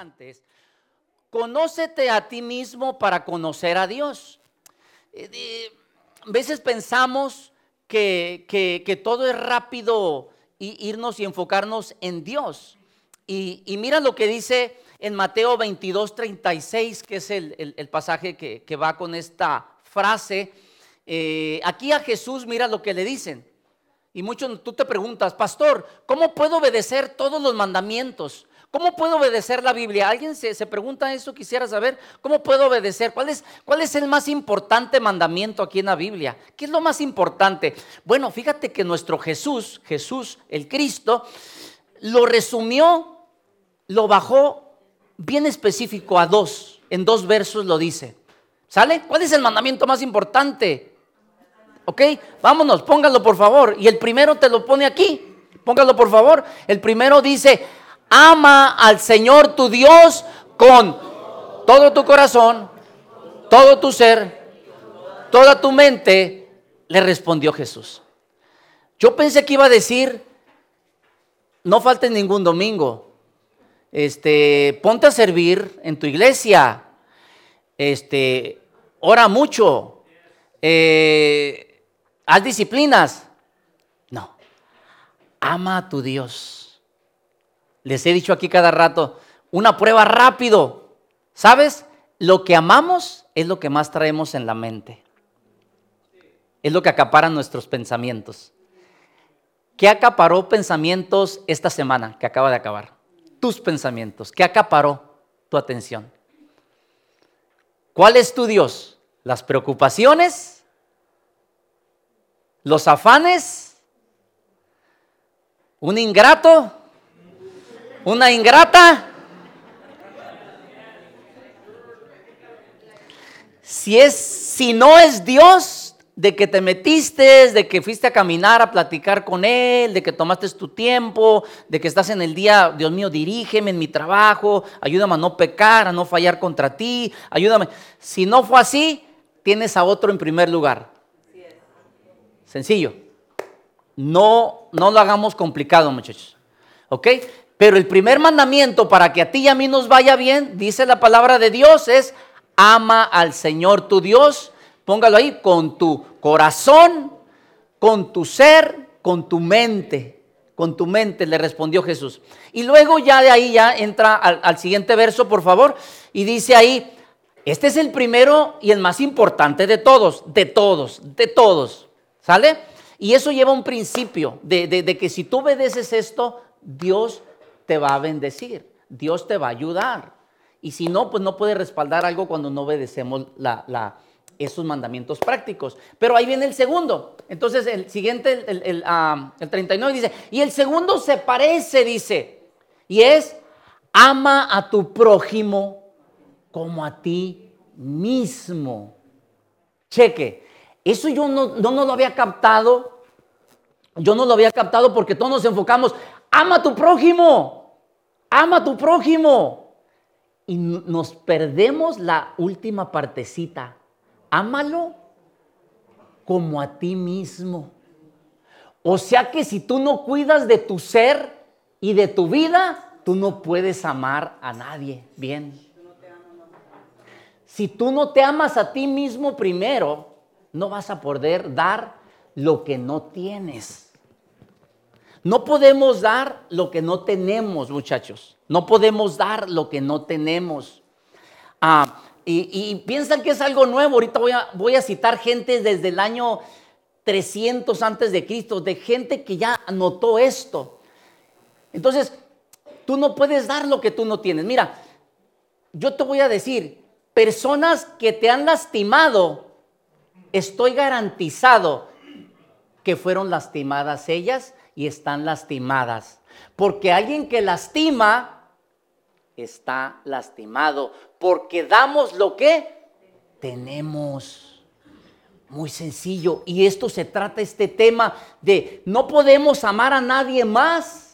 interesantes. Conócete a ti mismo para conocer a Dios. Eh, a veces pensamos que, que, todo es rápido irnos y enfocarnos en Dios. Y, mira lo que dice en Mateo 22, 36, que es el, pasaje que, va con esta frase. Eh, aquí a Jesús, mira lo que le dicen. Y muchos tú te preguntas, pastor, ¿cómo puedo obedecer todos los mandamientos? ¿Cómo puedo obedecer la Biblia? ¿Alguien se, pregunta eso? Quisiera saber, ¿cómo puedo obedecer? ¿Cuál es, ¿Cuál es el más importante mandamiento aquí en la Biblia? ¿Qué es lo más importante? Bueno, fíjate que nuestro Jesús, Jesús el Cristo, lo resumió, lo bajó bien específico a dos, en dos versos lo dice. ¿Sale? ¿Cuál es el mandamiento más importante? ¿Ok? Vámonos, póngalo por favor. Y el primero te lo pone aquí. Póngalo por favor. El primero dice, ama al Señor tu Dios con todo tu corazón, todo tu ser, toda tu mente. Le respondió Jesús. Yo pensé que iba a decir, no falte ningún domingo. Este, ponte a servir en tu iglesia. Este, ora mucho. Eh, ¿Haz disciplinas? No. Ama a tu Dios. Les he dicho aquí cada rato, una prueba rápido. ¿Sabes? Lo que amamos es lo que más traemos en la mente. Es lo que acapara nuestros pensamientos. ¿Qué acaparó pensamientos esta semana que acaba de acabar? Tus pensamientos. ¿Qué acaparó tu atención? ¿Cuál es tu Dios? ¿Las preocupaciones? los afanes, un ingrato, una ingrata. Si es si no es Dios de que te metiste, de que fuiste a caminar a platicar con él, de que tomaste tu tiempo, de que estás en el día, Dios mío, dirígeme en mi trabajo, ayúdame a no pecar, a no fallar contra ti, ayúdame. Si no fue así, tienes a otro en primer lugar. Sencillo. No, no lo hagamos complicado, muchachos. ¿Ok? Pero el primer mandamiento para que a ti y a mí nos vaya bien, dice la palabra de Dios, es ama al Señor tu Dios. Póngalo ahí, con tu corazón, con tu ser, con tu mente. Con tu mente, le respondió Jesús. Y luego ya de ahí ya entra al, siguiente verso, por favor. Y dice ahí, este es el primero y el más importante de todos, de todos, de todos. ¿Sale? Y eso lleva un principio de, que si tú obedeces esto, Dios te va a bendecir, Dios te va a ayudar. Y si no, pues no puede respaldar algo cuando no obedecemos esos mandamientos prácticos. Pero ahí viene el segundo. Entonces el siguiente, el, el, el 39 dice, y el segundo se parece, dice, y es, ama a tu prójimo como a ti mismo. Cheque, eso yo no, lo había captado. Yo no lo había captado porque todos nos enfocamos, ama a tu prójimo, ama a tu prójimo. Y nos perdemos la última partecita. Ámalo como a ti mismo. O sea que si tú no cuidas de tu ser y de tu vida, tú no puedes amar a nadie bien. Si tú no te amas a ti mismo primero, no vas a poder dar lo que no tienes. No podemos dar lo que no tenemos, muchachos. No podemos dar lo que no tenemos. Ah, y, piensan que es algo nuevo. Ahorita voy a, voy a citar gente desde el año 300 antes de Cristo, de gente que ya notó esto. Entonces, tú no puedes dar lo que tú no tienes. Mira, yo te voy a decir, personas que te han lastimado estoy garantizado que fueron lastimadas ellas y están lastimadas. Porque alguien que lastima está lastimado. Porque damos lo que tenemos. Muy sencillo. Y esto se trata, este tema de no podemos amar a nadie más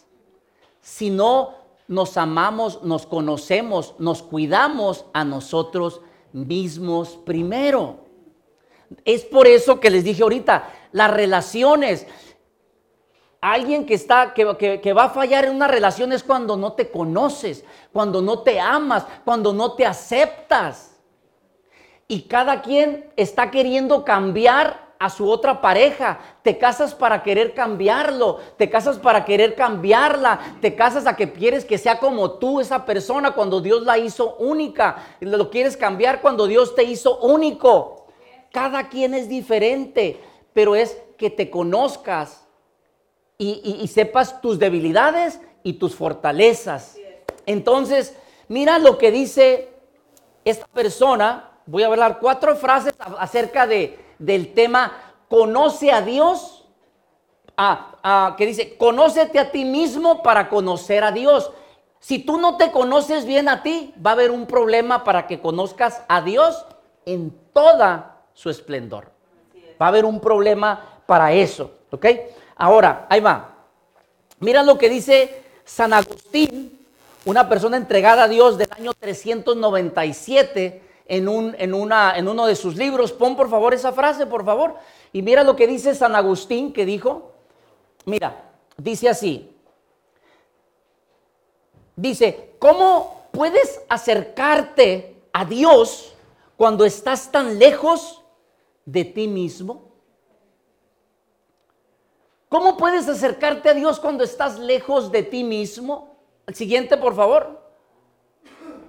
si no nos amamos, nos conocemos, nos cuidamos a nosotros mismos primero. Es por eso que les dije ahorita, las relaciones. Alguien que está, que, va a fallar en una relación es cuando no te conoces, cuando no te amas, cuando no te aceptas. Y cada quien está queriendo cambiar a su otra pareja, te casas para querer cambiarlo, te casas para querer cambiarla, te casas a que quieres que sea como tú esa persona cuando Dios la hizo única, lo quieres cambiar cuando Dios te hizo único. Cada quien es diferente, pero es que te conozcas y, y sepas tus debilidades y tus fortalezas. Entonces, mira lo que dice esta persona, voy a hablar cuatro frases acerca de del tema conoce a Dios, que dice, conócete a ti mismo para conocer a Dios. Si tú no te conoces bien a ti, va a haber un problema para que conozcas a Dios en toda su esplendor. Va a haber un problema para eso, ¿ok? Ahora, ahí va. Mira lo que dice San Agustín, una persona entregada a Dios del año 397 en, un, en, una, en uno de sus libros. Pon por favor esa frase, por favor. Y mira lo que dice San Agustín que dijo. Mira, dice así. Dice, ¿cómo puedes acercarte a Dios cuando estás tan lejos de ti mismo? ¿Cómo puedes acercarte a Dios cuando estás lejos de ti mismo? El siguiente, por favor.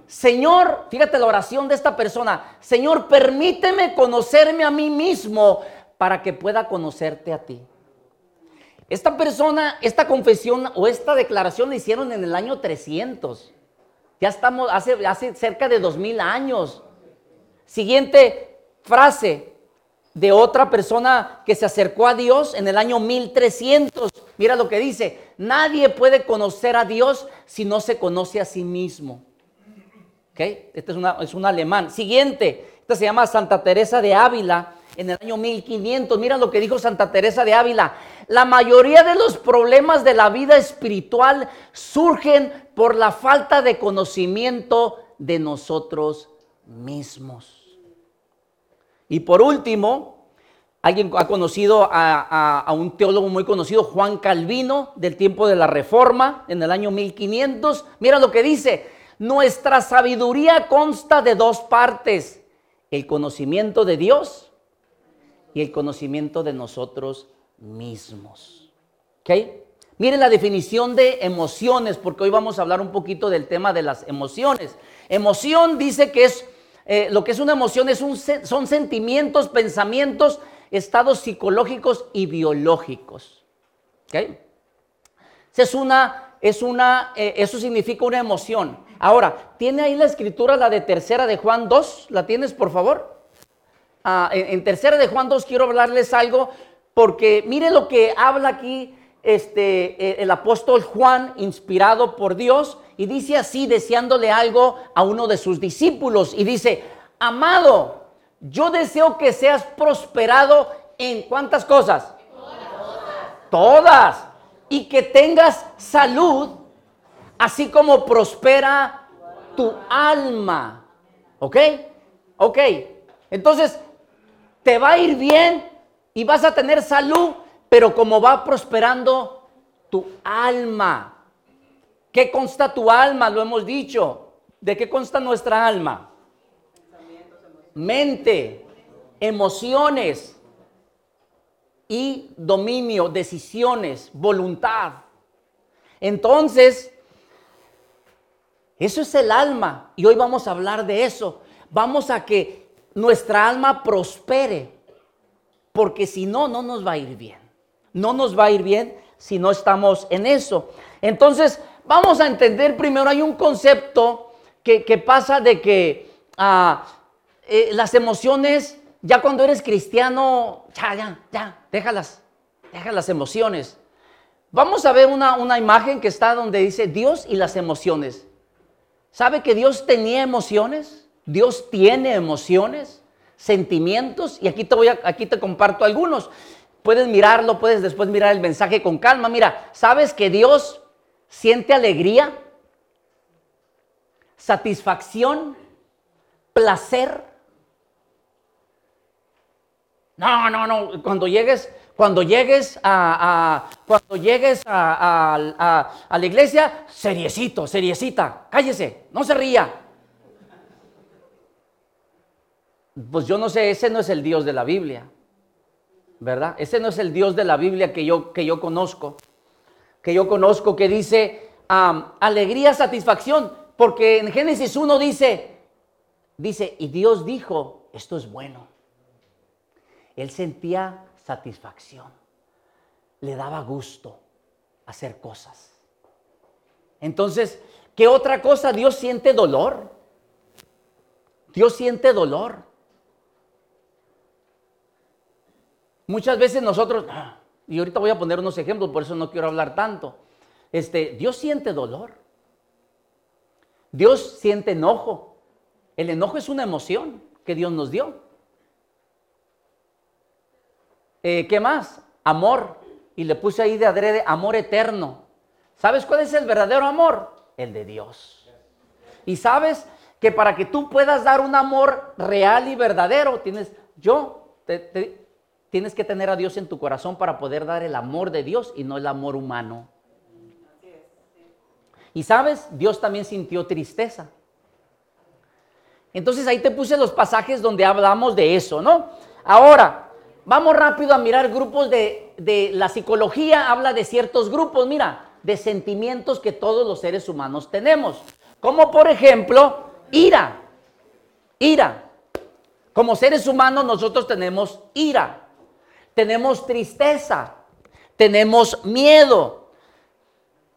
Señor, fíjate la oración de esta persona, Señor, permíteme conocerme a mí mismo para que pueda conocerte a ti. Esta persona, esta confesión o esta declaración la hicieron en el año 300. Ya estamos hace, hace cerca de 2000 años. Siguiente frase de otra persona que se acercó a Dios en el año 1300. Mira lo que dice, nadie puede conocer a Dios si no se conoce a sí mismo. Este es, es un alemán. Siguiente, esta se llama Santa Teresa de Ávila en el año 1500. Mira lo que dijo Santa Teresa de Ávila. La mayoría de los problemas de la vida espiritual surgen por la falta de conocimiento de nosotros mismos. Y por último, alguien ha conocido a, un teólogo muy conocido, Juan Calvino, del tiempo de la Reforma, en el año 1500. Mira lo que dice. Nuestra sabiduría consta de dos partes, el conocimiento de Dios y el conocimiento de nosotros mismos. Miren la definición de emociones, porque hoy vamos a hablar un poquito del tema de las emociones. Emoción dice que es, eh, lo que es una emoción es un, son sentimientos, pensamientos, estados psicológicos y biológicos. ¿Ok? Es una, es una, eh, eso significa una emoción. Ahora, ¿tiene ahí la escritura la de tercera de Juan 2? ¿La tienes, por favor? Ah, en, tercera de Juan 2 quiero hablarles algo porque mire lo que habla aquí este, eh, el apóstol Juan, inspirado por Dios, y dice así, deseándole algo a uno de sus discípulos, y dice, amado, yo deseo que seas prosperado en cuántas cosas? Todas. Todas. Y que tengas salud así como prospera tu alma. ¿Ok? Ok. Entonces, te va a ir bien y vas a tener salud, pero como va prosperando tu alma. ¿Qué consta tu alma? Lo hemos dicho. ¿De qué consta nuestra alma? Mente, emociones y dominio, decisiones, voluntad. Entonces, eso es el alma. Y hoy vamos a hablar de eso. Vamos a que nuestra alma prospere. Porque si no, no nos va a ir bien. No nos va a ir bien si no estamos en eso. Entonces, vamos a entender primero, hay un concepto que, pasa de que ah, eh, las emociones, ya cuando eres cristiano, ya, ya, ya, déjalas, deja las emociones. Vamos a ver una, una imagen que está donde dice Dios y las emociones. ¿Sabe que Dios tenía emociones? Dios tiene emociones, sentimientos, y aquí te, voy a, aquí te comparto algunos. Puedes mirarlo, puedes después mirar el mensaje con calma. Mira, ¿sabes que Dios siente alegría, satisfacción, placer? No, no, no. Cuando llegues, Cuando llegues a, cuando llegues a, la iglesia, seriecito, seriecita, cállese, no se ría. Pues yo no sé, ese no es el Dios de la Biblia, ¿verdad? Ese no es el Dios de la Biblia que yo, que yo conozco, que yo conozco, que dice alegría, satisfacción, porque en Génesis 1 dice, dice, y Dios dijo, esto es bueno. Él sentía satisfacción. Le daba gusto hacer cosas. Entonces, ¿qué otra cosa? Dios siente dolor. Dios siente dolor. Muchas veces nosotros, y ahorita voy a poner unos ejemplos, por eso no quiero hablar tanto. Este, Dios siente dolor. Dios siente enojo. El enojo es una emoción que Dios nos dio. Eh, ¿Qué más? Amor. Y le puse ahí de adrede amor eterno. ¿Sabes cuál es el verdadero amor? El de Dios. Y sabes que para que tú puedas dar un amor real y verdadero, tienes, yo, tienes que tener a Dios en tu corazón para poder dar el amor de Dios y no el amor humano. Y sabes, Dios también sintió tristeza. Entonces ahí te puse los pasajes donde hablamos de eso, ¿no? Ahora, Vamos rápido a mirar grupos de, la psicología, habla de ciertos grupos, mira, de sentimientos que todos los seres humanos tenemos. Como por ejemplo, ira. Ira. Como seres humanos nosotros tenemos ira, tenemos tristeza, tenemos miedo,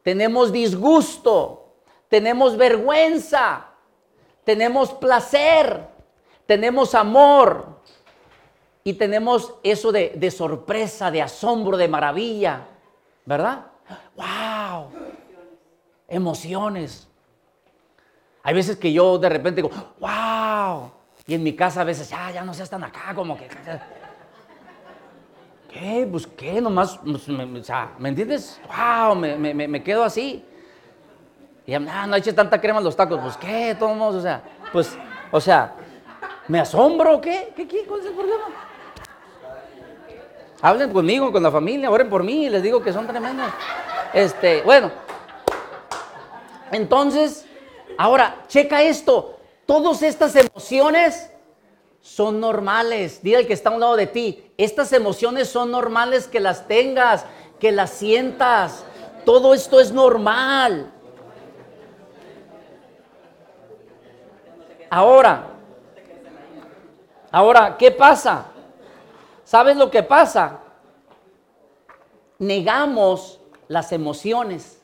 tenemos disgusto, tenemos vergüenza, tenemos placer, tenemos amor, y tenemos eso de, sorpresa, de asombro, de maravilla, ¿verdad? ¡Wow! Emociones. Hay veces que yo de repente digo, ¡wow! Y en mi casa a veces, ya, ya no seas tan acá, como que. ¿Qué? Pues qué, nomás, pues, me, o sea, ¿me entiendes? ¡Wow! Me, quedo así. Y ah, no eches tanta crema en los tacos, pues qué, todos, o sea, pues, o sea, ¿me asombro o qué? ¿Qué, qué? ¿Cuál es el problema? Hablen conmigo, con la familia, oren por mí, les digo que son tremendos. Este, bueno. Entonces, ahora, checa esto. Todas estas emociones son normales. Dile al que está a un lado de ti, estas emociones son normales que las tengas, que las sientas. Todo esto es normal. Ahora, ahora, ¿qué pasa? ¿Sabes lo que pasa? Negamos las emociones.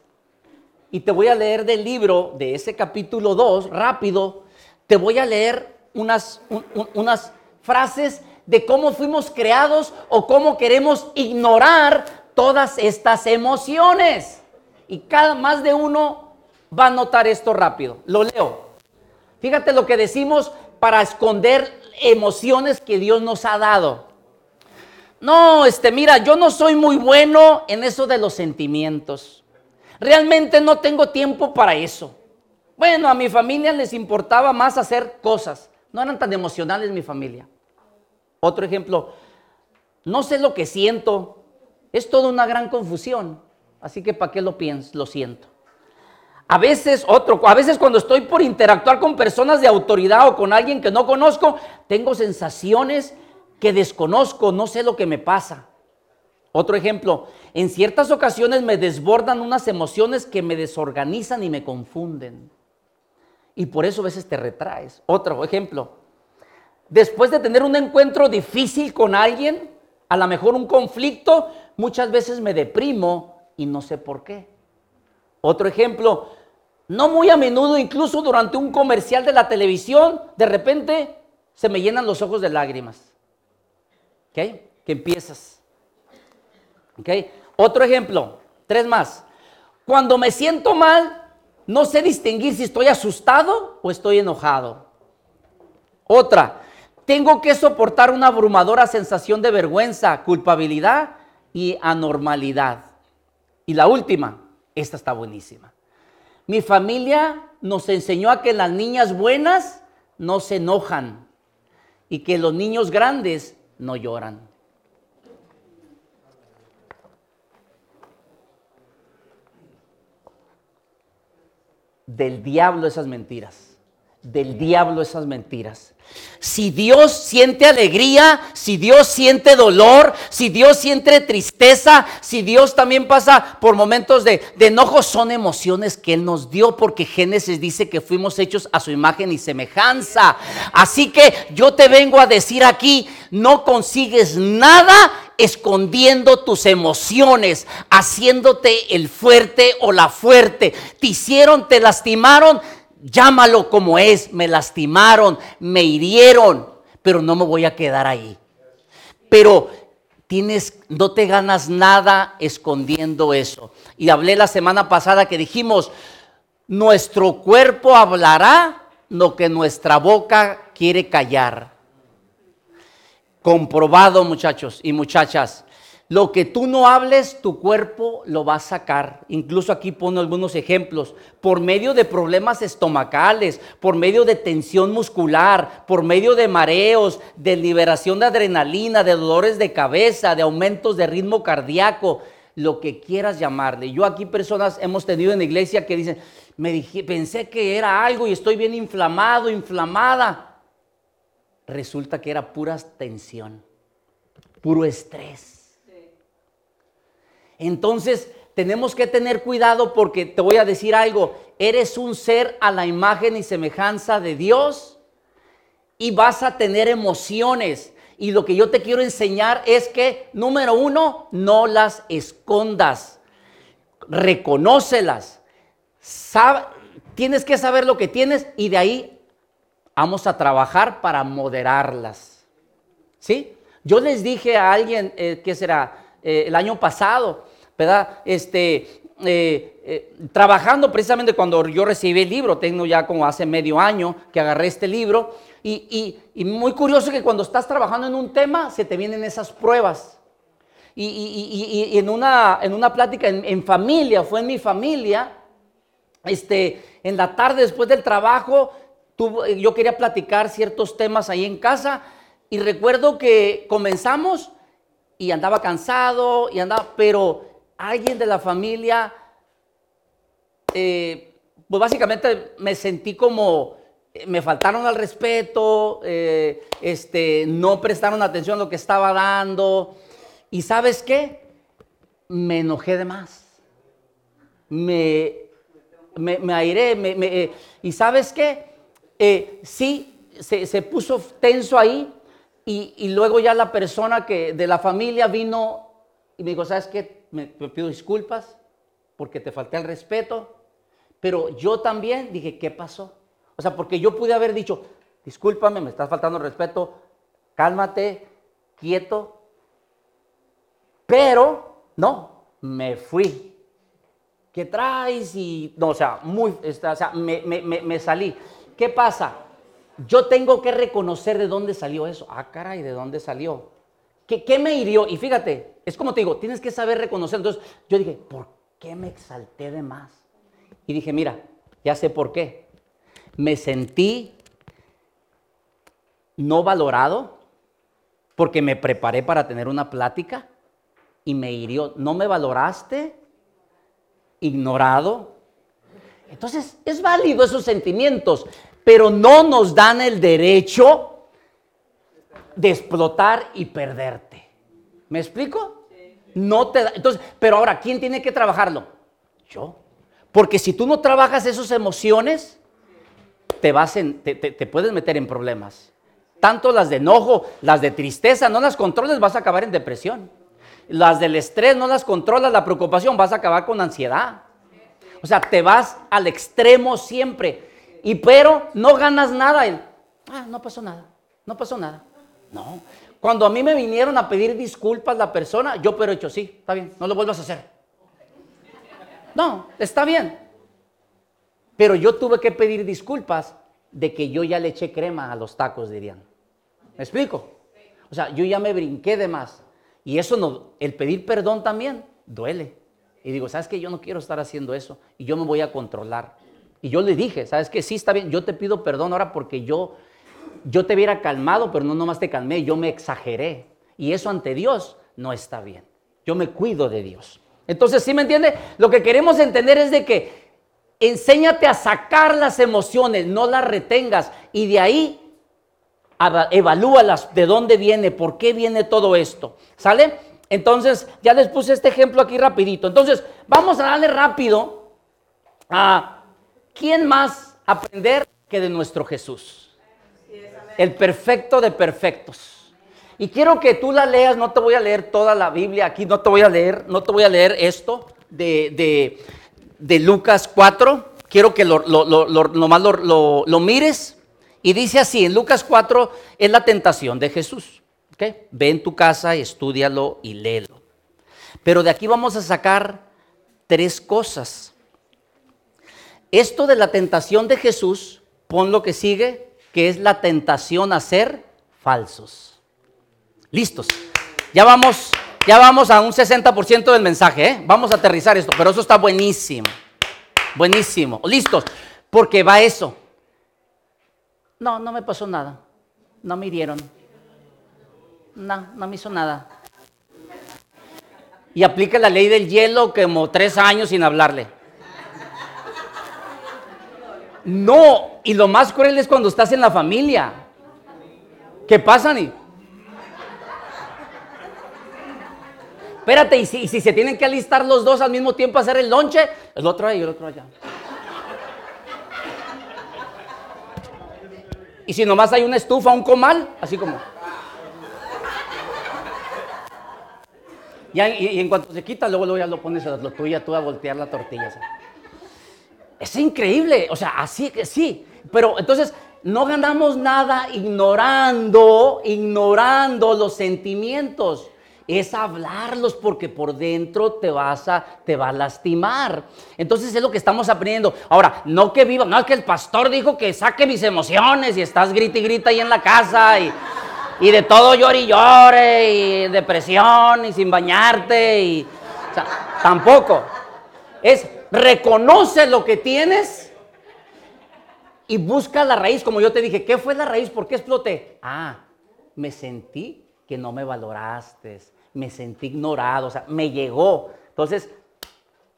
Y te voy a leer del libro, de ese capítulo 2, rápido, te voy a leer unas, frases de cómo fuimos creados o cómo queremos ignorar todas estas emociones. Y cada más de uno va a notar esto rápido. Lo leo. Fíjate lo que decimos para esconder emociones que Dios nos ha dado. No, este, mira, yo no soy muy bueno en eso de los sentimientos. Realmente no tengo tiempo para eso. Bueno, a mi familia les importaba más hacer cosas. No eran tan emocionales mi familia. Otro ejemplo, no sé lo que siento. Es toda una gran confusión. Así que ¿para qué lo pienso? Lo siento. A veces, otro, a veces cuando estoy por interactuar con personas de autoridad o con alguien que no conozco, tengo sensaciones que desconozco, no sé lo que me pasa. Otro ejemplo, en ciertas ocasiones me desbordan unas emociones que me desorganizan y me confunden. Y por eso a veces te retraes. Otro ejemplo, después de tener un encuentro difícil con alguien, a lo mejor un conflicto, muchas veces me deprimo y no sé por qué. Otro ejemplo, no muy a menudo, incluso durante un comercial de la televisión, de repente se me llenan los ojos de lágrimas. Que empiezas. ¿Ok? Otro ejemplo, tres más. Cuando me siento mal, no sé distinguir si estoy asustado o estoy enojado. Otra, tengo que soportar una abrumadora sensación de vergüenza, culpabilidad y anormalidad. Y la última, esta está buenísima. Mi familia nos enseñó a que las niñas buenas no se enojan y que los niños grandes no lloran. Del diablo esas mentiras. Del diablo esas mentiras. Si Dios siente alegría, si Dios siente dolor, si Dios siente tristeza, si Dios también pasa por momentos de, enojo, son emociones que Él nos dio porque Génesis dice que fuimos hechos a su imagen y semejanza. Así que yo te vengo a decir aquí, no consigues nada escondiendo tus emociones, haciéndote el fuerte o la fuerte. Te hicieron, te lastimaron, llámalo como es, me lastimaron, me hirieron, pero no me voy a quedar ahí. Pero tienes, no te ganas nada escondiendo eso. Y hablé la semana pasada que dijimos, nuestro cuerpo hablará lo que nuestra boca quiere callar. Comprobado muchachos y muchachas. Lo que tú no hables, tu cuerpo lo va a sacar. Incluso aquí pongo algunos ejemplos. Por medio de problemas estomacales, por medio de tensión muscular, por medio de mareos, de liberación de adrenalina, de dolores de cabeza, de aumentos de ritmo cardíaco, lo que quieras llamarle. Yo aquí personas hemos tenido en la iglesia que dicen, me dije, pensé que era algo y estoy bien inflamado, inflamada. Resulta que era pura tensión, puro estrés entonces tenemos que tener cuidado porque te voy a decir algo, eres un ser a la imagen y semejanza de Dios y vas a tener emociones. Y lo que yo te quiero enseñar es que, número uno, no las escondas, reconócelas. tienes que saber lo que tienes y de ahí vamos a trabajar para moderarlas. ¿Sí? Yo les dije a alguien, eh, que será? Eh, el año pasado, ¿verdad? Este, eh, eh, trabajando precisamente cuando yo recibí el libro, tengo ya como hace medio año que agarré este libro, y, muy curioso que cuando estás trabajando en un tema se te vienen esas pruebas. Y, en, una, en una plática en, familia, fue en mi familia, este, en la tarde después del trabajo, yo quería platicar ciertos temas ahí en casa, y recuerdo que comenzamos y andaba cansado y andaba, pero alguien de la familia, eh, pues básicamente me sentí como, eh, me faltaron al respeto, eh, este, no prestaron atención a lo que estaba dando. ¿Y sabes qué? Me enojé de más. Me, me, airé. Me, ¿Y sabes qué? sí, se, se puso tenso ahí. Y, y, luego ya la persona que de la familia vino y me dijo, ¿sabes qué? Me, pido disculpas porque te falté el respeto, pero yo también dije, ¿qué pasó? O sea, porque yo pude haber dicho, discúlpame, me estás faltando el respeto, cálmate, quieto, pero no, me fui. ¿Qué traes? Y, no, o sea, muy, o sea, me, me, me salí. ¿Qué pasa? Yo tengo que reconocer de dónde salió eso. Ah, caray, ¿de dónde salió? ¿Qué, me hirió? Y fíjate, es como te digo, tienes que saber reconocer. Entonces yo dije, ¿por qué me exalté de más? Y dije, mira, ya sé por qué. Me sentí no valorado porque me preparé para tener una plática y me hirió. ¿No me valoraste? Ignorado. Entonces es válido esos sentimientos, pero no nos dan el derecho de explotar y perderte. ¿Me explico? No te da. Entonces, pero ahora, ¿quién tiene que trabajarlo? Yo. Porque si tú no trabajas esas emociones, te, vas en, te, puedes meter en problemas. Tanto las de enojo, las de tristeza, no las controles, vas a acabar en depresión. Las del estrés, no las controlas, la preocupación, vas a acabar con ansiedad. O sea, te vas al extremo siempre. Y pero no ganas nada. Ah, no pasó nada, no pasó nada. No. Cuando a mí me vinieron a pedir disculpas la persona, yo pero he hecho, sí, está bien, no lo vuelvas a hacer. No, está bien. Pero yo tuve que pedir disculpas de que yo ya le eché crema a los tacos, dirían. ¿Me explico? O sea, yo ya me brinqué de más. Y eso no, el pedir perdón también duele. Y digo, ¿sabes qué? Yo no quiero estar haciendo eso. Y yo me voy a controlar. Y yo le dije, ¿sabes qué? Sí, está bien, yo te pido perdón ahora porque yo yo te hubiera calmado, pero no nomás te calmé, yo me exageré. Y eso ante Dios no está bien. Yo me cuido de Dios. Entonces, ¿sí me entiende? Lo que queremos entender es de que enséñate a sacar las emociones, no las retengas. Y de ahí evalúalas de dónde viene, por qué viene todo esto. ¿Sale? Entonces, ya les puse este ejemplo aquí rapidito. Entonces, vamos a darle rápido a quién más aprender que de nuestro Jesús. El perfecto de perfectos. Y quiero que tú la leas, no te voy a leer toda la Biblia aquí, no te voy a leer, no te voy a leer esto de, Lucas 4. Quiero que lo, nomás lo mires. Y dice así, en Lucas 4 es la tentación de Jesús. Ve en tu casa, estudialo y léelo. Pero de aquí vamos a sacar tres cosas. Esto de la tentación de Jesús, pon lo que sigue, que es la tentación a ser falsos. Listos. Ya vamos, ya vamos a un 60% del mensaje, ¿eh? Vamos a aterrizar esto, pero eso está buenísimo. Buenísimo. Listos. Porque va eso. No, no me pasó nada. No me hirieron no, no me hizo nada. Y aplica la ley del hielo como tres años sin hablarle. No, y lo más cruel es cuando estás en la familia. ¿Qué pasa, ni? Espérate, y si, se tienen que alistar los dos al mismo tiempo a hacer el lonche, el otro ahí y el otro allá. Y si nomás hay una estufa, un comal, así como. y, en cuanto se quita, luego, luego ya lo pones a lo tuyo, tú a voltear la tortilla. Es increíble, o sea, así que sí. Pero entonces no ganamos nada ignorando, ignorando los sentimientos. Es hablarlos porque por dentro te vas a, te va a lastimar. Entonces es lo que estamos aprendiendo. Ahora, no que viva, no es que el pastor dijo que saque mis emociones y estás grita y grita ahí en la casa y y de todo llore y llore, y depresión, y sin bañarte, y. tampoco. Es reconoce lo que tienes y busca la raíz, como yo te dije. ¿Qué fue la raíz? ¿Por qué exploté? Ah, me sentí que no me valoraste, me sentí ignorado, o sea, me llegó. Entonces,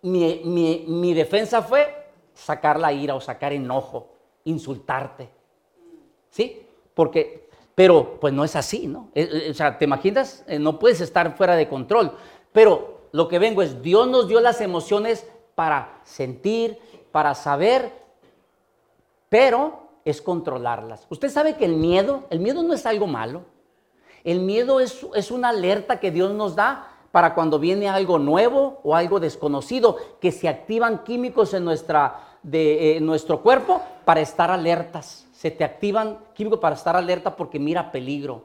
mi, mi defensa fue sacar la ira o sacar enojo, insultarte. ¿Sí? Porque pero pues no es así, ¿no? Eh, eh, o sea, ¿te imaginas? Eh, no puedes estar fuera de control. Pero lo que vengo es, Dios nos dio las emociones para sentir, para saber, pero es controlarlas. Usted sabe que el miedo, el miedo no es algo malo. El miedo es, es una alerta que Dios nos da para cuando viene algo nuevo o algo desconocido, que se activan químicos en nuestra, de, nuestro cuerpo para estar alertas se te activan químicos para estar alerta porque mira peligro.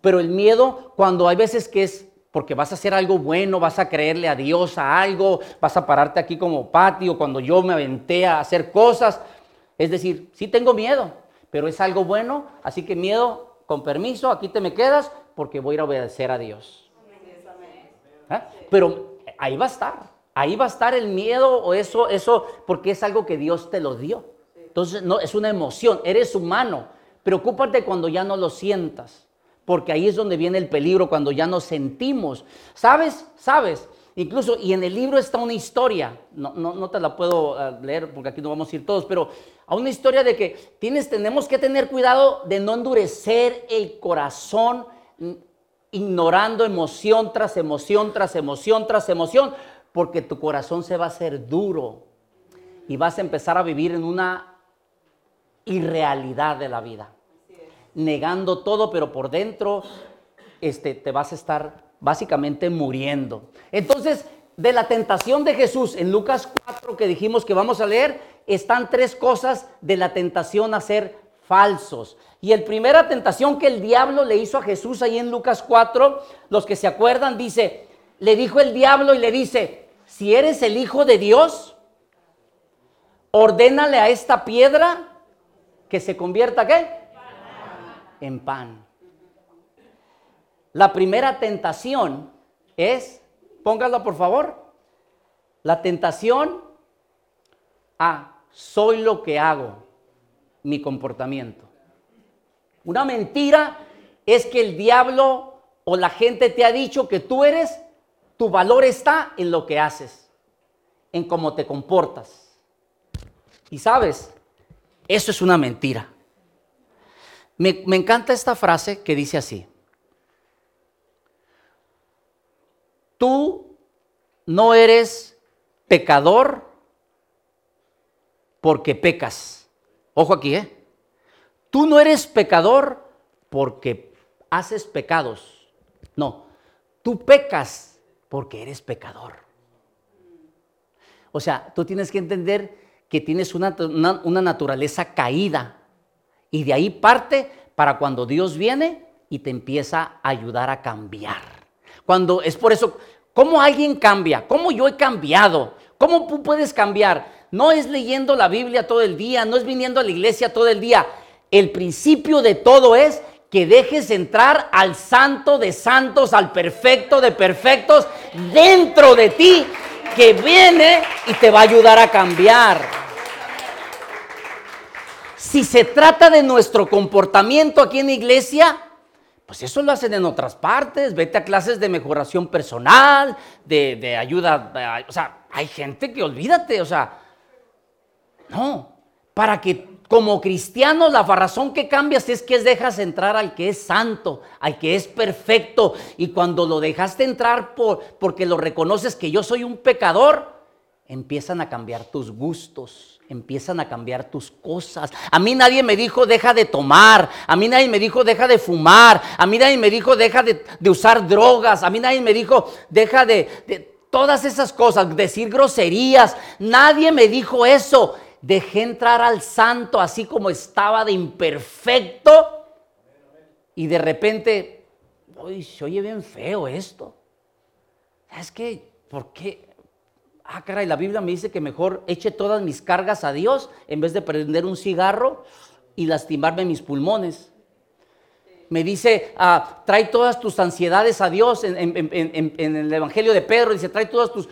Pero el miedo, cuando hay veces que es porque vas a hacer algo bueno, vas a creerle a Dios a algo, vas a pararte aquí como patio, cuando yo me aventé a hacer cosas. Es decir, sí tengo miedo, pero es algo bueno, así que miedo, con permiso, aquí te me quedas porque voy a ir a obedecer a Dios. ¿Eh? Pero ahí va a estar, ahí va a estar el miedo o eso, eso, porque es algo que Dios te lo dio. Entonces, no, es una emoción, eres humano. Preocúpate cuando ya no lo sientas, porque ahí es donde viene el peligro, cuando ya no sentimos. ¿Sabes? ¿Sabes? Incluso, y en el libro está una historia, no, no, te la puedo eh, leer porque aquí no vamos a ir todos, pero a una historia de que tienes, tenemos que tener cuidado de no endurecer el corazón mm, ignorando emoción tras emoción, tras emoción, tras emoción, porque tu corazón se va a hacer duro y vas a empezar a vivir en una irrealidad de la vida. Negando todo, pero por dentro este, te vas a estar básicamente muriendo. Entonces, de la tentación de Jesús en Lucas 4 que dijimos que vamos a leer, están tres cosas de la tentación a ser falsos. Y el primera tentación que el diablo le hizo a Jesús ahí en Lucas 4, los que se acuerdan, dice, le dijo el diablo y le dice, si eres el hijo de Dios, ordénale a esta piedra que se convierta ¿qué? En pan. La primera tentación es, póngalo por favor, la tentación a soy lo que hago, mi comportamiento. Una mentira es que el diablo o la gente te ha dicho que tú eres, tu valor está en lo que haces, en cómo te comportas. Y sabes, eso es una mentira. Me, encanta esta frase que dice así. Tú no eres pecador porque pecas. Ojo aquí, ¿eh? Tú no eres pecador porque haces pecados. No, tú pecas porque eres pecador. O sea, tú tienes que entender que tienes una, naturaleza caída y de ahí parte para cuando Dios viene y te empieza a ayudar a cambiar. Cuando es por eso, ¿cómo alguien cambia? ¿Cómo yo he cambiado? ¿Cómo tú puedes cambiar? no es leyendo la Biblia todo el día, no es viniendo a la iglesia todo el día. El principio de todo es que dejes entrar al santo de santos, al perfecto de perfectos dentro de ti, que viene y te va a ayudar a cambiar. Si se trata de nuestro comportamiento aquí en la iglesia, pues eso lo hacen en otras partes. Vete a clases de mejoración personal, de, ayuda. O sea, hay gente que olvídate, o sea, no, para que como cristiano la razón que cambias es que dejas entrar al que es santo, al que es perfecto. Y cuando lo dejaste entrar por, porque lo reconoces que yo soy un pecador, empiezan a cambiar tus gustos, empiezan a cambiar tus cosas. A mí nadie me dijo deja de tomar, a mí nadie me dijo deja de fumar, a mí nadie me dijo deja de, usar drogas, a mí nadie me dijo deja de, todas esas cosas, decir groserías. Nadie me dijo eso dejé entrar al santo así como estaba de imperfecto y de repente, uy, se oye bien feo esto. Es que, ¿por qué? Ah, caray, la Biblia me dice que mejor eche todas mis cargas a Dios en vez de prender un cigarro y lastimarme mis pulmones me dice, ah, trae todas tus ansiedades a Dios en, el Evangelio de Pedro, dice, trae todas tus,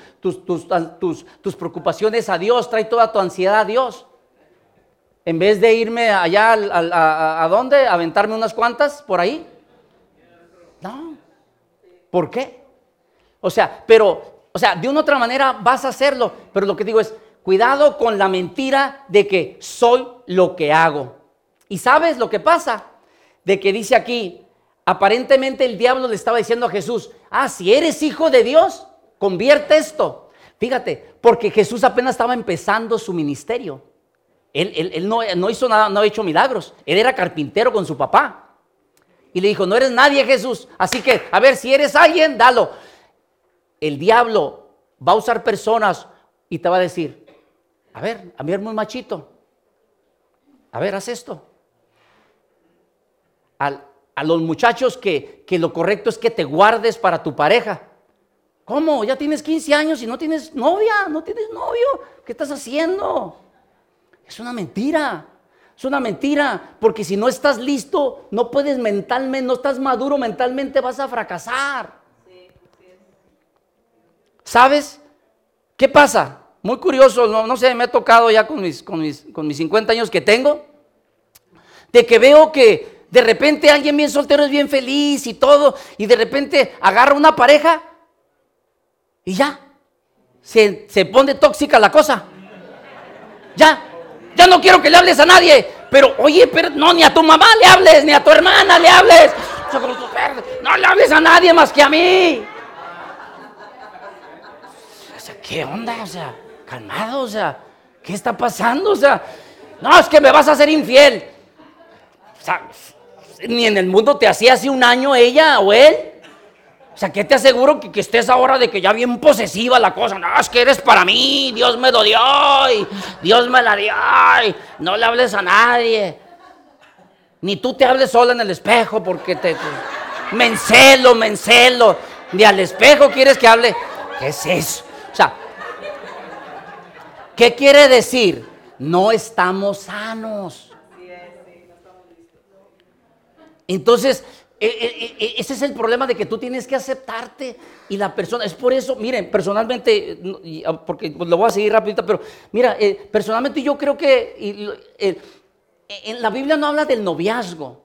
tus, preocupaciones a Dios, trae toda tu ansiedad a Dios. En vez de irme allá a, a, dónde, aventarme unas cuantas por ahí. No. ¿Por qué? O sea, pero, o sea, de una u otra manera vas a hacerlo, pero lo que digo es, cuidado con la mentira de que soy lo que hago. ¿Y sabes lo que pasa? de que dice aquí, aparentemente el diablo le estaba diciendo a Jesús, ah, si eres hijo de Dios, convierte esto. Fíjate, porque Jesús apenas estaba empezando su ministerio. Él, no, no, hizo nada, no ha hecho milagros. Él era carpintero con su papá. Y le dijo, no eres nadie Jesús. Así que, a ver, si eres alguien, dalo. El diablo va a usar personas y te va a decir, a ver, a mí es muy machito. A ver, haz esto a los muchachos que, lo correcto es que te guardes para tu pareja. ¿Cómo? Ya tienes 15 años y no tienes novia, no tienes novio. ¿Qué estás haciendo? Es una mentira. Es una mentira, porque si no estás listo, no puedes mentalmente, no estás maduro mentalmente, vas a fracasar. ¿Sabes? ¿Qué pasa? Muy curioso, no, sé, me ha tocado ya con mis, con, mis, con mis 50 años que tengo, de que veo que de repente alguien bien soltero es bien feliz y todo, y de repente agarra una pareja y ya, se, se pone tóxica la cosa. Ya, ya no quiero que le hables a nadie, pero oye, pero no, ni a tu mamá le hables, ni a tu hermana le hables. No le hables a nadie más que a mí. O sea, ¿qué onda? O sea, calmado, o sea, ¿qué está pasando? O sea, no, es que me vas a hacer infiel. O sea, ni en el mundo te hacía hace un año ella o él. O sea, ¿qué te aseguro que, estés ahora de que ya bien posesiva la cosa? No, es que eres para mí, Dios me lo dio y Dios me la dio no le hables a nadie. Ni tú te hables sola en el espejo porque te, me encelo, me encelo. Ni al espejo quieres que hable. ¿Qué es eso? O sea, ¿qué quiere decir? No estamos sanos. Entonces, e, e, e, ese es el problema de que tú tienes que aceptarte y la persona, es por eso, miren, personalmente, ah, porque lo voy a seguir rapidito, pero mira, eh, personalmente yo creo que en la Biblia no habla del noviazgo.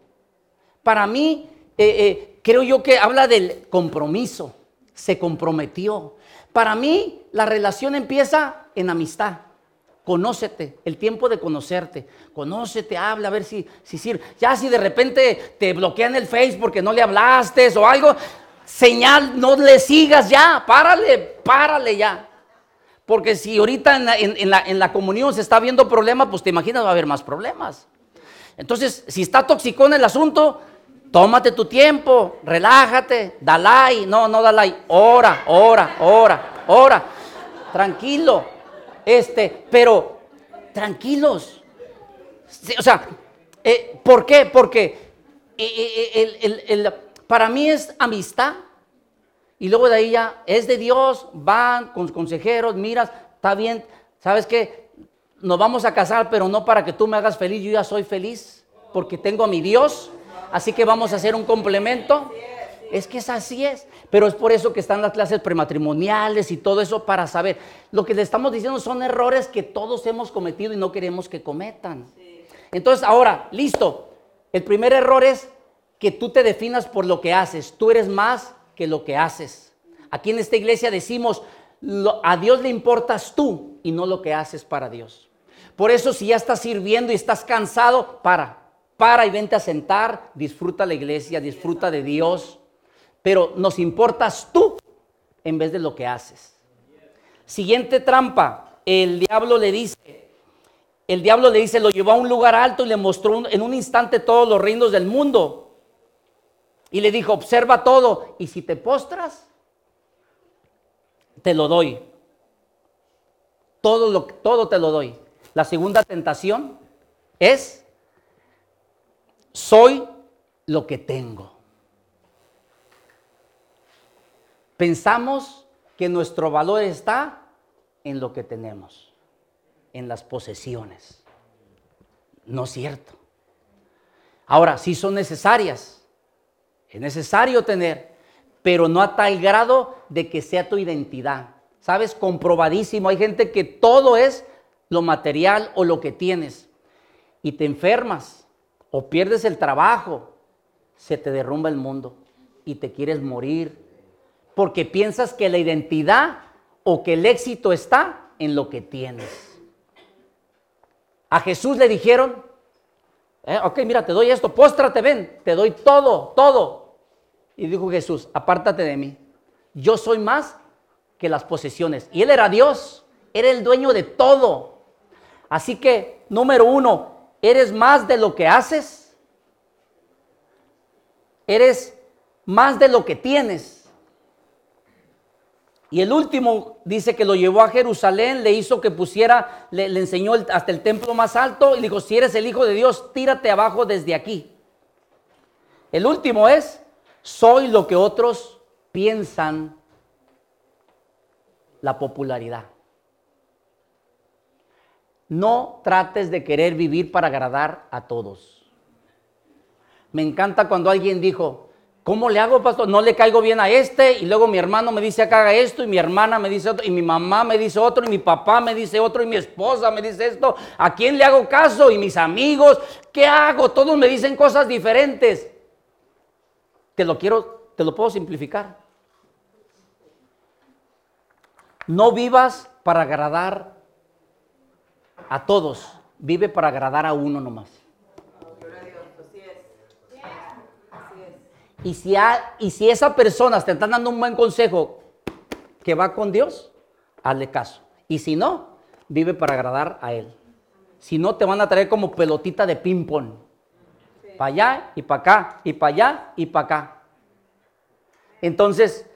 Para mí, eh, eh, creo yo que habla del compromiso, se comprometió. Para mí, la relación empieza en amistad. Conócete, el tiempo de conocerte. Conócete, habla, a ver si, si sirve. Ya si de repente te bloquean el Face porque no le hablaste o algo, señal, no le sigas ya, párale, párale ya. Porque si ahorita en la, en la comunión se está viendo problemas, pues te imaginas va a haber más problemas. Entonces, si está toxicón el asunto, tómate tu tiempo, relájate, dalai, no, no dalai, ora, ora, ora, ora, tranquilo, este, pero tranquilos. O sea, eh, ¿por qué? Porque eh, eh, para mí es amistad. Y luego de ahí ya es de Dios, van con consejeros, miras, está bien, ¿sabes qué? Nos vamos a casar, pero no para que tú me hagas feliz, yo ya soy feliz, porque tengo a mi Dios, así que vamos a hacer un complemento. Es que es así es. Pero es por eso que están las clases prematrimoniales y todo eso para saber. Lo que le estamos diciendo son errores que todos hemos cometido y no queremos que cometan. Entonces, ahora, listo. El primer error es que tú te definas por lo que haces. Tú eres más que lo que haces. Aquí en esta iglesia decimos, a Dios le importas tú y no lo que haces para Dios. Por eso si ya estás sirviendo y estás cansado, para. Para y vente a sentar, disfruta la iglesia, disfruta de Dios pero nos importas tú en vez de lo que haces. Siguiente trampa, el diablo le dice, el diablo le dice, lo llevó a un lugar alto y le mostró en un instante todos los reinos del mundo. Y le dijo, observa todo, y si te postras, te lo doy. Todo, lo, todo te lo doy. La segunda tentación es, soy lo que tengo. Pensamos que nuestro valor está en lo que tenemos, en las posesiones. No es cierto. Ahora, sí son necesarias. Es necesario tener, pero no a tal grado de que sea tu identidad. ¿Sabes? Comprobadísimo. Hay gente que todo es lo material o lo que tienes. Y te enfermas o pierdes el trabajo, se te derrumba el mundo y te quieres morir porque piensas que la identidad o que el éxito está en lo que tienes. A Jesús le dijeron, eh, ok, mira, te doy esto, póstrate, ven, te doy todo, todo. Y dijo Jesús, apártate de mí, yo soy más que las posesiones. Y él era Dios, era el dueño de todo. Así que, número uno, eres más de lo que haces, eres más de lo que tienes. Y el último dice que lo llevó a Jerusalén, le hizo que pusiera, le, enseñó hasta el templo más alto y le dijo, si eres el Hijo de Dios, tírate abajo desde aquí. El último es, soy lo que otros piensan la popularidad. No trates de querer vivir para agradar a todos. Me encanta cuando alguien dijo, ¿Cómo le hago, pastor? No le caigo bien a este y luego mi hermano me dice que haga esto y mi hermana me dice otro y mi mamá me dice otro y mi papá me dice otro y mi esposa me dice esto. ¿A quién le hago caso? Y mis amigos, ¿qué hago? Todos me dicen cosas diferentes. Te lo quiero, te lo puedo simplificar. No vivas para agradar a todos, vive para agradar a uno nomás. Y si, y si esa persona te está dando un buen consejo que va con Dios, hazle caso. Y si no, vive para agradar a Él. Si no, te van a traer como pelotita de ping-pong. Para allá y para acá, y para allá y para acá. Entonces,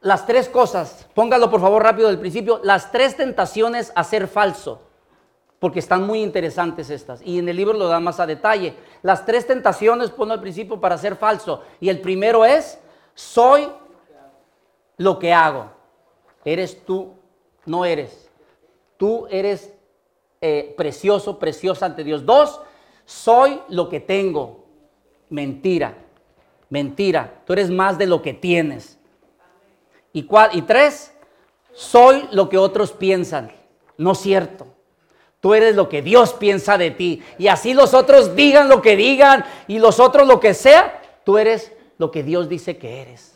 las tres cosas, póngalo por favor rápido del principio, las tres tentaciones a ser falso porque están muy interesantes estas. Y en el libro lo da más a detalle. Las tres tentaciones pongo al principio para ser falso. Y el primero es, soy lo que hago. Eres tú, no eres. Tú eres eh, precioso, preciosa ante Dios. Dos, soy lo que tengo. Mentira, mentira. Tú eres más de lo que tienes. Y, y tres, soy lo que otros piensan. No es cierto. Tú eres lo que Dios piensa de ti. Y así los otros digan lo que digan y los otros lo que sea, tú eres lo que Dios dice que eres.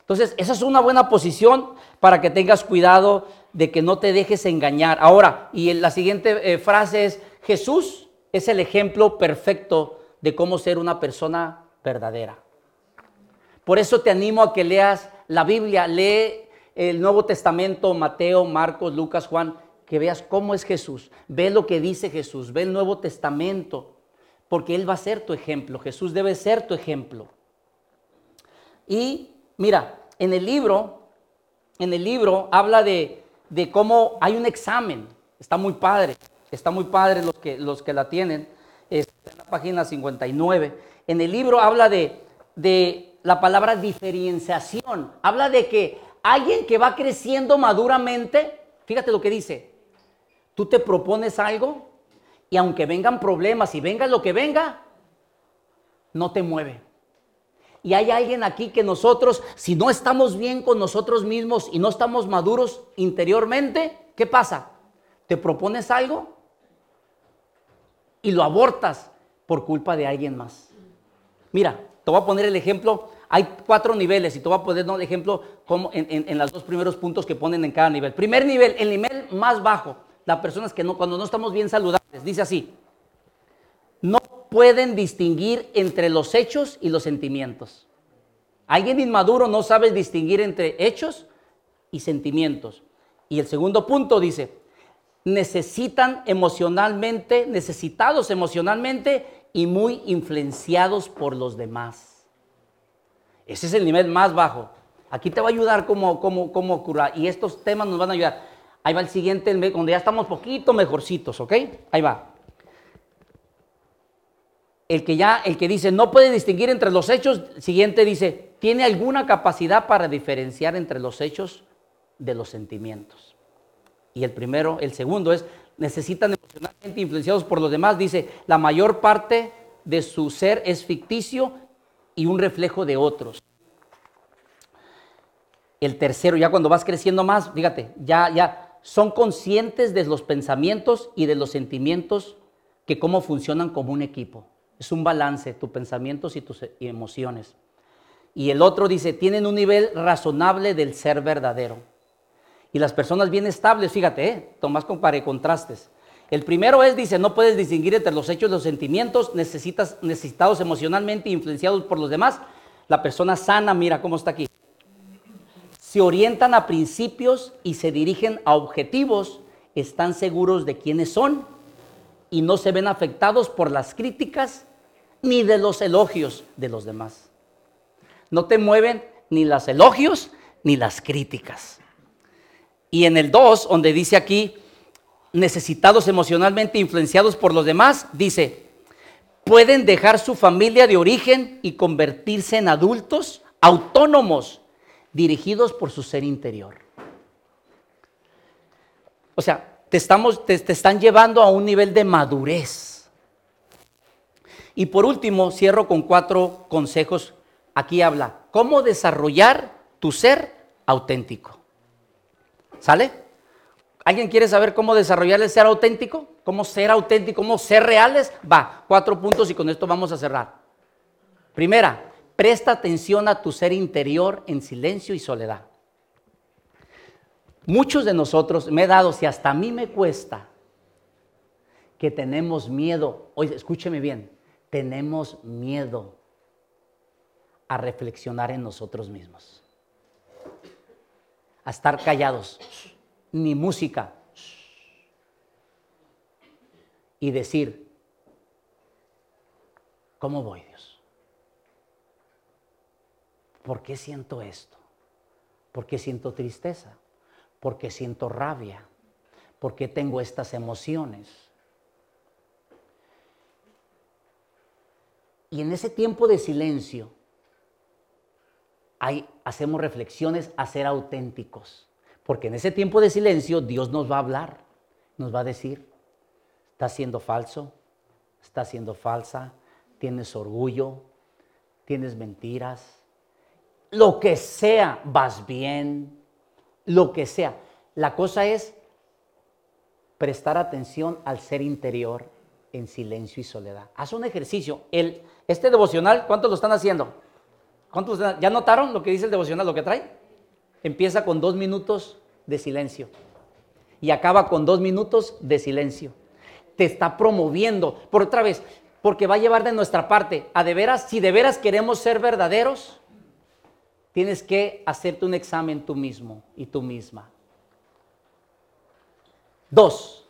Entonces, esa es una buena posición para que tengas cuidado de que no te dejes engañar. Ahora, y la siguiente eh, frase es, Jesús es el ejemplo perfecto de cómo ser una persona verdadera. Por eso te animo a que leas la Biblia, lee el Nuevo Testamento, Mateo, Marcos, Lucas, Juan, que veas cómo es Jesús, ve lo que dice Jesús, ve el Nuevo Testamento, porque Él va a ser tu ejemplo, Jesús debe ser tu ejemplo. Y mira, en el libro, en el libro habla de, de cómo hay un examen, está muy padre, está muy padre los que, los que la tienen, está en la página 59. En el libro habla de, de la palabra diferenciación, habla de que alguien que va creciendo maduramente, fíjate lo que dice, tú te propones algo y aunque vengan problemas y venga lo que venga, no te mueve. Y hay alguien aquí que nosotros, si no estamos bien con nosotros mismos y no estamos maduros interiormente, ¿qué pasa? Te propones algo y lo abortas por culpa de alguien más. Mira, te voy a poner el ejemplo. Hay cuatro niveles y te voy a poner el ejemplo como en, en, los dos primeros puntos que ponen en cada nivel. Primer nivel, el nivel más bajo. Las personas que no, cuando no estamos bien saludables, dice así. No pueden distinguir entre los hechos y los sentimientos. Alguien inmaduro no sabe distinguir entre hechos y sentimientos. Y el segundo punto dice, necesitan emocionalmente, necesitados emocionalmente y muy influenciados por los demás. Ese es el nivel más bajo. Aquí te va a ayudar cómo, cómo, cómo curar. Y estos temas nos van a ayudar. Ahí va el siguiente, cuando ya estamos poquito mejorcitos, ¿ok? Ahí va. El que ya, el que dice, no puede distinguir entre los hechos, siguiente dice, tiene alguna capacidad para diferenciar entre los hechos de los sentimientos. Y el primero, el segundo es, necesitan emocionalmente influenciados por los demás. Dice, la mayor parte de su ser es ficticio y un reflejo de otros. El tercero, ya cuando vas creciendo más, fíjate, ya, ya son conscientes de los pensamientos y de los sentimientos que cómo funcionan como un equipo. Es un balance, tus pensamientos y tus emociones. Y el otro dice, tienen un nivel razonable del ser verdadero. Y las personas bien estables, fíjate, ¿eh? Tomás compare contrastes. El primero es, dice, no puedes distinguir entre los hechos y los sentimientos, necesitas, necesitados emocionalmente influenciados por los demás. La persona sana, mira cómo está aquí. Se orientan a principios y se dirigen a objetivos, están seguros de quiénes son y no se ven afectados por las críticas ni de los elogios de los demás. No te mueven ni los elogios ni las críticas. Y en el 2, donde dice aquí, necesitados emocionalmente influenciados por los demás, dice, pueden dejar su familia de origen y convertirse en adultos autónomos, dirigidos por su ser interior. O sea, te, estamos, te, están llevando a un nivel de madurez. Y por último, cierro con cuatro consejos. Aquí habla, cómo desarrollar tu ser auténtico. ¿Sale? ¿Alguien quiere saber cómo desarrollar el ser auténtico? ¿Cómo ser auténtico? ¿Cómo ser reales? Va, cuatro puntos y con esto vamos a cerrar. Primera, presta atención a tu ser interior en silencio y soledad. Muchos de nosotros, me he dado, si hasta a mí me cuesta, que tenemos miedo, oye, escúcheme bien, tenemos miedo a reflexionar en nosotros mismos a estar callados, ni música. Y decir, ¿cómo voy Dios? ¿Por qué siento esto? ¿Por qué siento tristeza? ¿Por qué siento rabia? ¿Por qué tengo estas emociones? Y en ese tiempo de silencio, hacemos reflexiones a ser auténticos. Porque en ese tiempo de silencio Dios nos va a hablar, nos va a decir, estás siendo falso, estás siendo falsa, tienes orgullo, tienes mentiras, lo que sea, vas bien, lo que sea. La cosa es prestar atención al ser interior en silencio y soledad. Haz un ejercicio. El, este devocional, ¿cuántos lo están haciendo? ¿Cuántos ya notaron lo que dice el devocional, lo que trae? Empieza con dos minutos de silencio. y acaba con dos minutos de silencio. Te está promoviendo. Por otra vez, porque va a llevar de nuestra parte. A de veras, si de veras queremos ser verdaderos, tienes que hacerte un examen tú mismo y tú misma. Dos.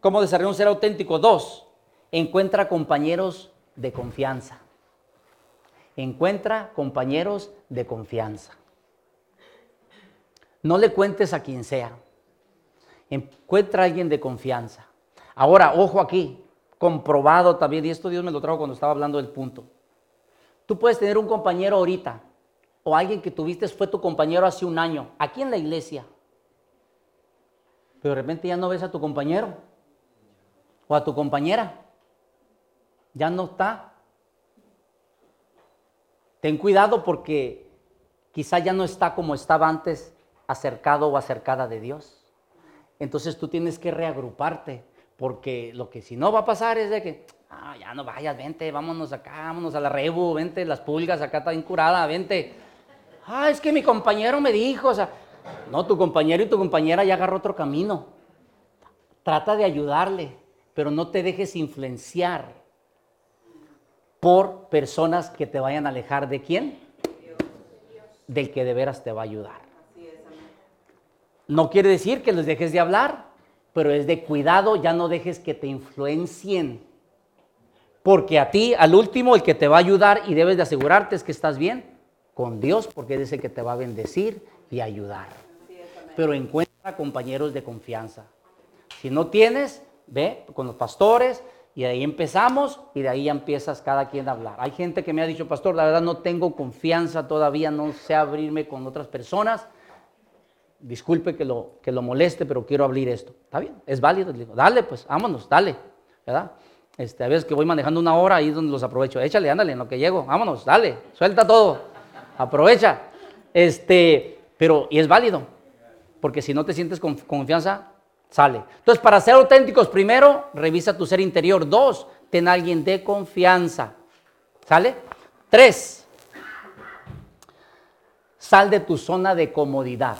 ¿Cómo desarrollar un ser auténtico? Dos. Encuentra compañeros de confianza. Encuentra compañeros de confianza. No le cuentes a quien sea. Encuentra a alguien de confianza. Ahora, ojo aquí, comprobado también, y esto Dios me lo trajo cuando estaba hablando del punto. Tú puedes tener un compañero ahorita, o alguien que tuviste fue tu compañero hace un año, aquí en la iglesia, pero de repente ya no ves a tu compañero o a tu compañera, ya no está. Ten cuidado porque quizá ya no está como estaba antes, acercado o acercada de Dios. Entonces tú tienes que reagruparte porque lo que si no va a pasar es de que, ah, ya no vayas, vente, vámonos acá, vámonos a la rebu, vente, las pulgas acá está incurada, vente. Ah, es que mi compañero me dijo, o sea, no, tu compañero y tu compañera ya agarró otro camino. Trata de ayudarle, pero no te dejes influenciar por personas que te vayan a alejar de quién? Del que de veras te va a ayudar. No quiere decir que les dejes de hablar, pero es de cuidado, ya no dejes que te influencien. Porque a ti, al último, el que te va a ayudar y debes de asegurarte es que estás bien con Dios, porque es el que te va a bendecir y ayudar. Pero encuentra compañeros de confianza. Si no tienes, ve con los pastores y de ahí empezamos y de ahí empiezas cada quien a hablar. Hay gente que me ha dicho, pastor, la verdad no tengo confianza todavía, no sé abrirme con otras personas disculpe que lo, que lo moleste, pero quiero abrir esto. ¿Está bien? Es válido. digo, dale, pues, vámonos, dale. ¿Verdad? Este, a veces que voy manejando una hora, ahí donde los aprovecho. Échale, ándale, en lo que llego. Vámonos, dale, suelta todo. Aprovecha. Este, pero, y es válido. Porque si no te sientes con confianza, sale. Entonces, para ser auténticos, primero, revisa tu ser interior. Dos, ten a alguien de confianza. ¿Sale? Tres, sal de tu zona de comodidad.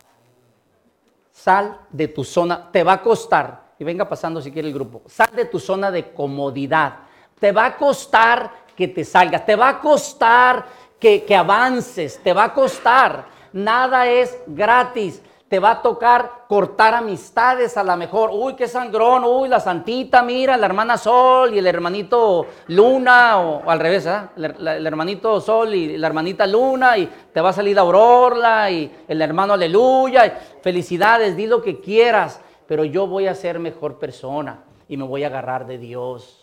Sal de tu zona, te va a costar, y venga pasando si quiere el grupo, sal de tu zona de comodidad. Te va a costar que te salgas, te va a costar que, que avances, te va a costar. Nada es gratis te va a tocar cortar amistades a lo mejor. Uy, qué sangrón, uy, la santita, mira, la hermana Sol y el hermanito Luna, o, al revés, ¿eh? el, hermanito Sol y la hermanita Luna, y te va a salir Aurora y el hermano Aleluya. felicidades, di lo que quieras, pero yo voy a ser mejor persona y me voy a agarrar de Dios.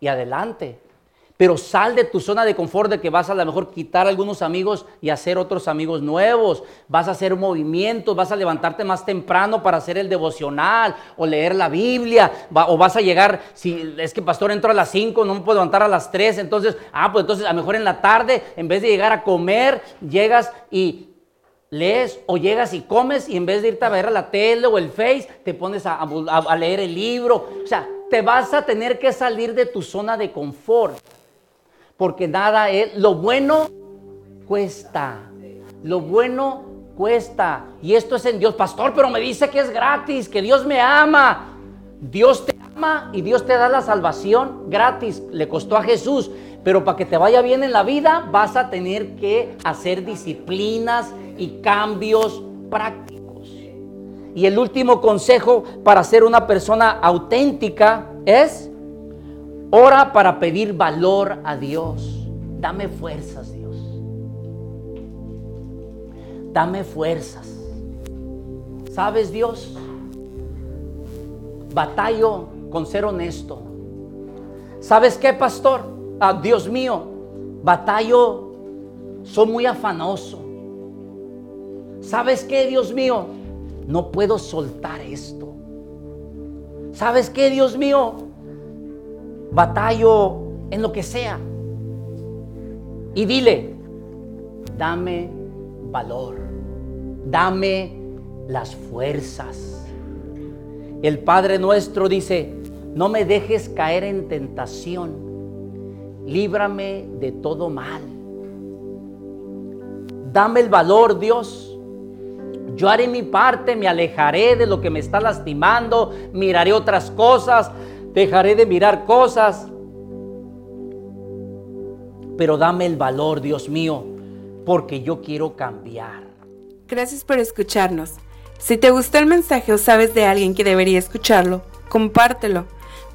Y adelante, pero sal de tu zona de confort de que vas a lo mejor quitar algunos amigos y hacer otros amigos nuevos. Vas a hacer movimientos, vas a levantarte más temprano para hacer el devocional o leer la Biblia. o vas a llegar, si es que pastor entro a las 5, no me puedo levantar a las 3. Entonces, ah, pues entonces a lo mejor en la tarde, en vez de llegar a comer, llegas y lees o llegas y comes y en vez de irte a ver a la tele o el Face, te pones a, a leer el libro. O sea, te vas a tener que salir de tu zona de confort porque nada es, lo bueno cuesta, lo bueno cuesta. Y esto es en Dios, pastor, pero me dice que es gratis, que Dios me ama. Dios te ama y Dios te da la salvación gratis, le costó a Jesús. Pero para que te vaya bien en la vida vas a tener que hacer disciplinas y cambios prácticos. Y el último consejo para ser una persona auténtica es Ora para pedir valor a Dios. Dame fuerzas, Dios. Dame fuerzas. ¿Sabes, Dios? Batallo con ser honesto. ¿Sabes qué, pastor? Ah, Dios mío, batallo, soy muy afanoso. ¿Sabes qué, Dios mío? No puedo soltar esto. ¿Sabes qué, Dios mío? batallo en lo que sea. Y dile, dame valor, dame las fuerzas. El Padre nuestro dice, no me dejes caer en tentación, líbrame de todo mal. Dame el valor, Dios. Yo haré mi parte, me alejaré de lo que me está lastimando, miraré otras cosas, dejaré de mirar cosas. Pero dame el valor, Dios mío, porque yo quiero cambiar. Gracias por escucharnos. Si te gustó el mensaje o sabes de alguien que debería escucharlo, compártelo.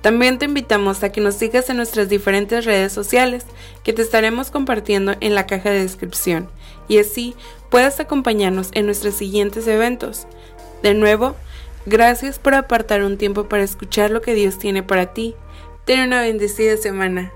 También te invitamos a que nos sigas en nuestras diferentes redes sociales que te estaremos compartiendo en la caja de descripción y así puedas acompañarnos en nuestros siguientes eventos. De nuevo, gracias por apartar un tiempo para escuchar lo que Dios tiene para ti. Ten una bendecida semana.